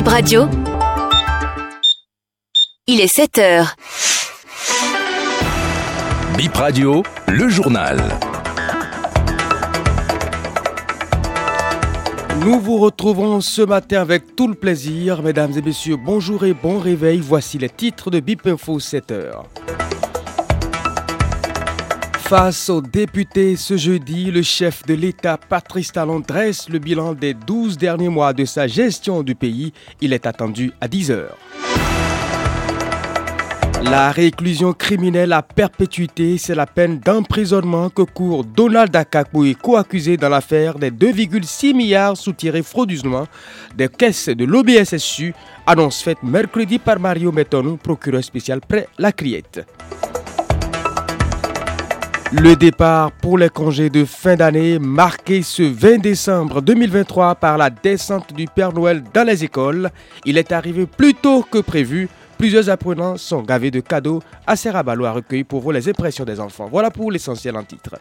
Bip Radio. Il est 7 heures. Bip Radio, le journal. Nous vous retrouvons ce matin avec tout le plaisir. Mesdames et messieurs, bonjour et bon réveil. Voici les titres de Bip Info 7 heures. Face aux députés ce jeudi, le chef de l'État, Patrice Talon, dresse le bilan des 12 derniers mois de sa gestion du pays. Il est attendu à 10 heures. La réclusion criminelle à perpétuité, c'est la peine d'emprisonnement que court Donald Akakboué, co-accusé dans l'affaire des 2,6 milliards soutirés frauduleusement des caisses de l'OBSSU, annonce faite mercredi par Mario Metonou, procureur spécial près la Criette. Le départ pour les congés de fin d'année marqué ce 20 décembre 2023 par la descente du Père Noël dans les écoles. Il est arrivé plus tôt que prévu. Plusieurs apprenants sont gavés de cadeaux assez rabalois recueillis pour vous les impressions des enfants. Voilà pour l'essentiel en titre.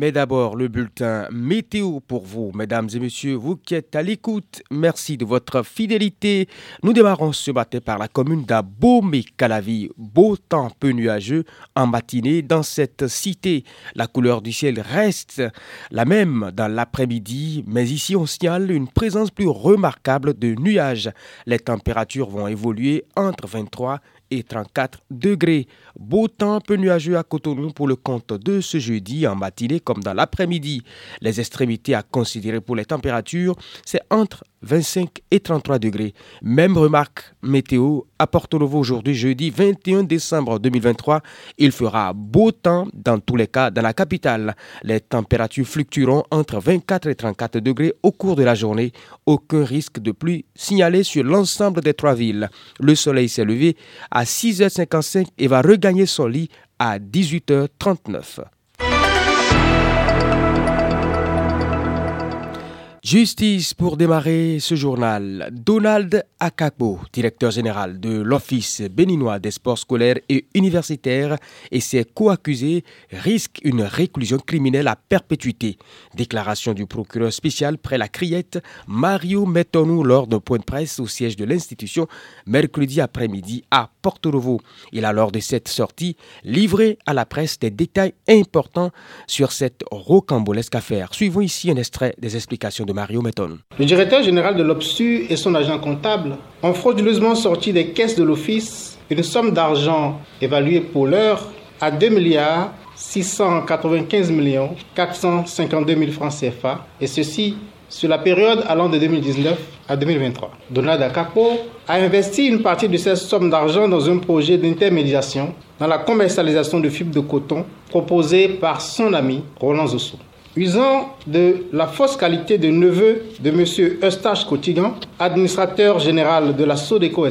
Mais d'abord, le bulletin météo pour vous, mesdames et messieurs, vous qui êtes à l'écoute. Merci de votre fidélité. Nous démarrons ce matin par la commune d'Abomey-Calavi. Beau temps peu nuageux en matinée dans cette cité. La couleur du ciel reste la même dans l'après-midi, mais ici on signale une présence plus remarquable de nuages. Les températures vont évoluer entre 23 et 34 degrés. Beau temps peu nuageux à Cotonou pour le compte de ce jeudi en matinée comme dans l'après-midi. Les extrémités à considérer pour les températures, c'est entre 25 et 33 degrés. Même remarque météo à Porto Novo aujourd'hui, jeudi 21 décembre 2023. Il fera beau temps dans tous les cas dans la capitale. Les températures fluctueront entre 24 et 34 degrés au cours de la journée. Aucun risque de pluie signalé sur l'ensemble des trois villes. Le soleil s'est levé à 6h55 et va regagner son lit à 18h39. Justice pour démarrer ce journal. Donald Akakbo, directeur général de l'Office béninois des sports scolaires et universitaires, et ses co-accusés risquent une réclusion criminelle à perpétuité. Déclaration du procureur spécial près la criette, Mario Metonou, lors d'un point de presse au siège de l'institution, mercredi après-midi à Porto Novo. Il a, lors de cette sortie, livré à la presse des détails importants sur cette rocambolesque affaire. Suivons ici un extrait des explications de Le directeur général de l'OPSU et son agent comptable ont frauduleusement sorti des caisses de l'office une somme d'argent évaluée pour l'heure à 2 milliards 695 millions 452 000 francs CFA, et ceci sur la période allant de 2019 à 2023. Donald Akapo a investi une partie de cette somme d'argent dans un projet d'intermédiation dans la commercialisation de fibres de coton proposé par son ami Roland Zosso. Usant de la fausse qualité de neveu de M. Eustache Cotigan, administrateur général de la Sodeco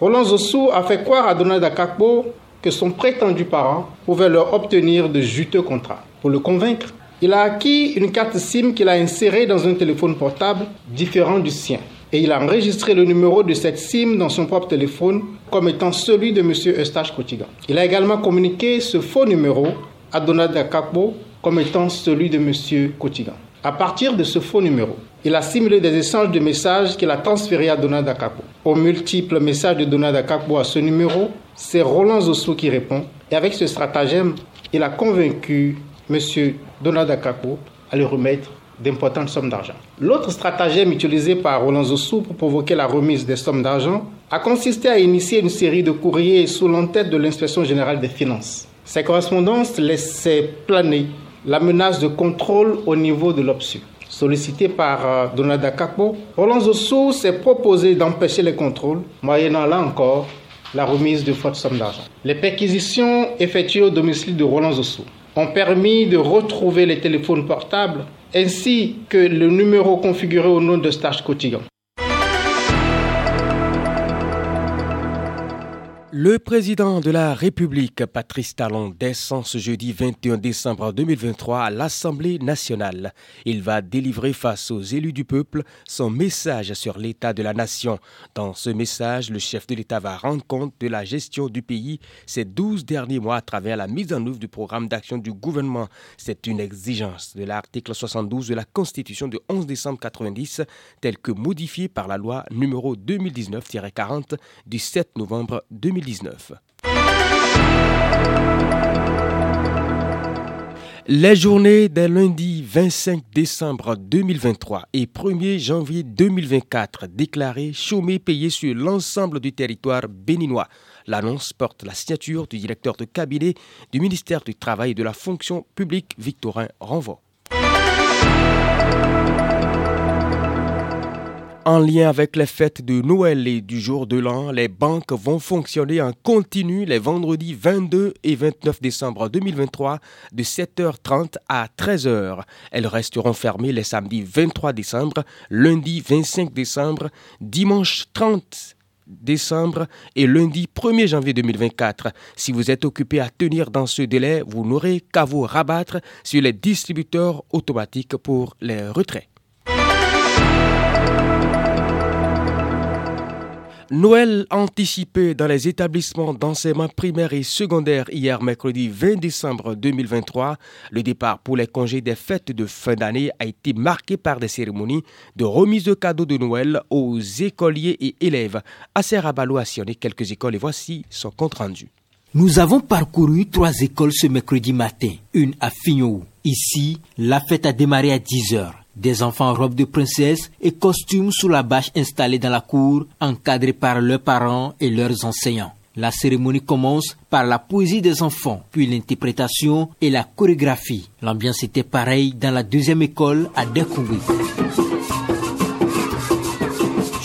Roland Zossou a fait croire à Donald Akakbo que son prétendu parent pouvait leur obtenir de juteux contrats. Pour le convaincre, il a acquis une carte SIM qu'il a insérée dans un téléphone portable différent du sien. Et il a enregistré le numéro de cette SIM dans son propre téléphone comme étant celui de M. Eustache Cotigan. Il a également communiqué ce faux numéro à Donald Akakbo comme étant celui de M. Kotigan. À partir de ce faux numéro, il a simulé des échanges de messages qu'il a transférés à Donald Akakbo. Aux multiples messages de Donald Akakbo à ce numéro, c'est Roland Zosso qui répond. Et avec ce stratagème, il a convaincu M. Donald Akakbo à lui remettre d'importantes sommes d'argent. L'autre stratagème utilisé par Roland Zossou pour provoquer la remise des sommes d'argent a consisté à initier une série de courriers sous l'entête de l'inspection générale des finances. Ces correspondances laissaient planer la menace de contrôle au niveau de l'OPSU. Sollicité par euh, Donald Akakbo, Roland Zossou s'est proposé d'empêcher les contrôles, moyennant là encore la remise de fortes sommes d'argent. Les perquisitions effectuées au domicile de Roland Zossou ont permis de retrouver les téléphones portables ainsi que le numéro configuré au nom de Stage Cotigan. Le président de la République, Patrice Talon, descend ce jeudi 21 décembre 2023 à l'Assemblée nationale. Il va délivrer face aux élus du peuple son message sur l'état de la nation. Dans ce message, le chef de l'État va rendre compte de la gestion du pays ces 12 derniers mois à travers la mise en œuvre du programme d'action du gouvernement. C'est une exigence de l'article 72 de la Constitution du 11 décembre 90, tel que modifié par la loi numéro 2019-40 du 7 novembre 2020. Les journées des lundi 25 décembre 2023 et 1er janvier 2024 déclarées chômées payées sur l'ensemble du territoire béninois. L'annonce porte la signature du directeur de cabinet du ministère du Travail et de la fonction publique Victorin Renvaux. En lien avec les fêtes de Noël et du jour de l'an, les banques vont fonctionner en continu les vendredis 22 et 29 décembre 2023 de 7h30 à 13h. Elles resteront fermées les samedis 23 décembre, lundi 25 décembre, dimanche 30 décembre et lundi 1er janvier 2024. Si vous êtes occupé à tenir dans ce délai, vous n'aurez qu'à vous rabattre sur les distributeurs automatiques pour les retraits. Noël anticipé dans les établissements d'enseignement primaire et secondaire hier mercredi 20 décembre 2023. Le départ pour les congés des fêtes de fin d'année a été marqué par des cérémonies de remise de cadeaux de Noël aux écoliers et élèves. Assez Rabalo a sillonné quelques écoles et voici son compte rendu. Nous avons parcouru trois écoles ce mercredi matin, une à Fignou. Ici, la fête a démarré à 10 heures. Des enfants en robe de princesse et costumes sous la bâche installée dans la cour, encadrés par leurs parents et leurs enseignants. La cérémonie commence par la poésie des enfants, puis l'interprétation et la chorégraphie. L'ambiance était pareille dans la deuxième école à Dekoubi.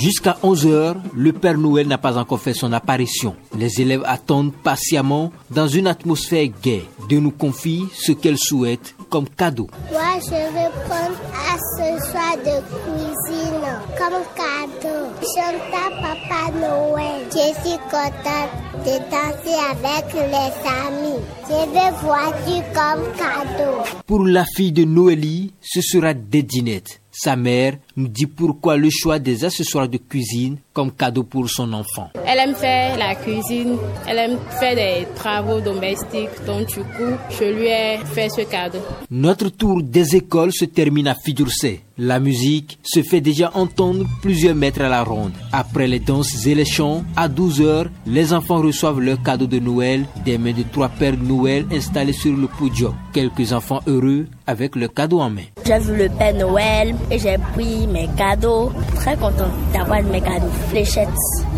Jusqu'à 11 heures, le Père Noël n'a pas encore fait son apparition. Les élèves attendent patiemment dans une atmosphère gaie. De nous confie ce qu'elle souhaite comme cadeau. Moi, je vais prendre un accessoire de cuisine comme cadeau. Chante Papa Noël. Je suis contente de danser avec les amis. Je vais voir comme cadeau. Pour la fille de Noélie, ce sera des dinettes. Sa mère nous dit pourquoi le choix des accessoires de cuisine comme cadeau pour son enfant. Elle aime faire la cuisine, elle aime faire des travaux domestiques, donc du coup, je lui ai fait ce cadeau. Notre tour des écoles se termine à Fidurse. La musique se fait déjà entendre plusieurs mètres à la ronde. Après les danses et les chants, à 12 heures, les enfants reçoivent leur cadeau de Noël des mains de trois pères de Noël installés sur le podium. Quelques enfants heureux avec le cadeau en main. J'ai vu le Père Noël et j'ai pris mes cadeaux. Très content d'avoir mes cadeaux. Fléchettes.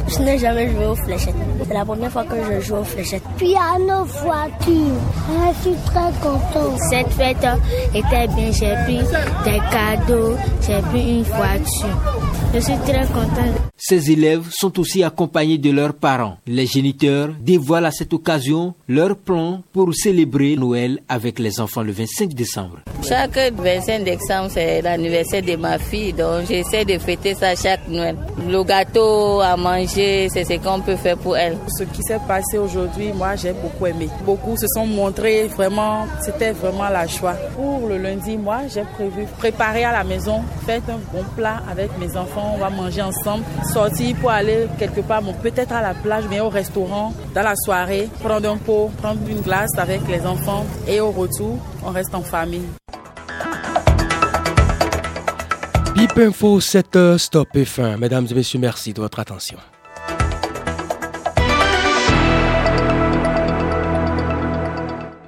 Je n'ai jamais joué aux fléchettes. C'est la première fois que je joue aux fléchettes. Piano voiture. Je suis très content. Cette fête était bien. J'ai pris des cadeaux. J'ai pris une voiture. Je suis très content. Ces élèves sont aussi accompagnés de leurs parents. Les géniteurs dévoilent à cette occasion leur plan pour célébrer Noël avec les enfants le 25 décembre. Chaque 25 décembre, c'est l'anniversaire de ma fille, donc j'essaie de fêter ça chaque Noël. Le gâteau à manger, c'est ce qu'on peut faire pour elle. Ce qui s'est passé aujourd'hui, moi j'ai beaucoup aimé. Beaucoup se sont montrés vraiment, c'était vraiment la joie. Pour le lundi, moi j'ai prévu préparer à la maison, faire un bon plat avec mes enfants, on va manger ensemble, sortir pour aller quelque part, peut-être à la plage, mais au restaurant, dans la soirée, prendre un pot, prendre une glace avec les enfants et au retour, on reste en famille. Bip Info 7 stop et fin. Mesdames et messieurs, merci de votre attention.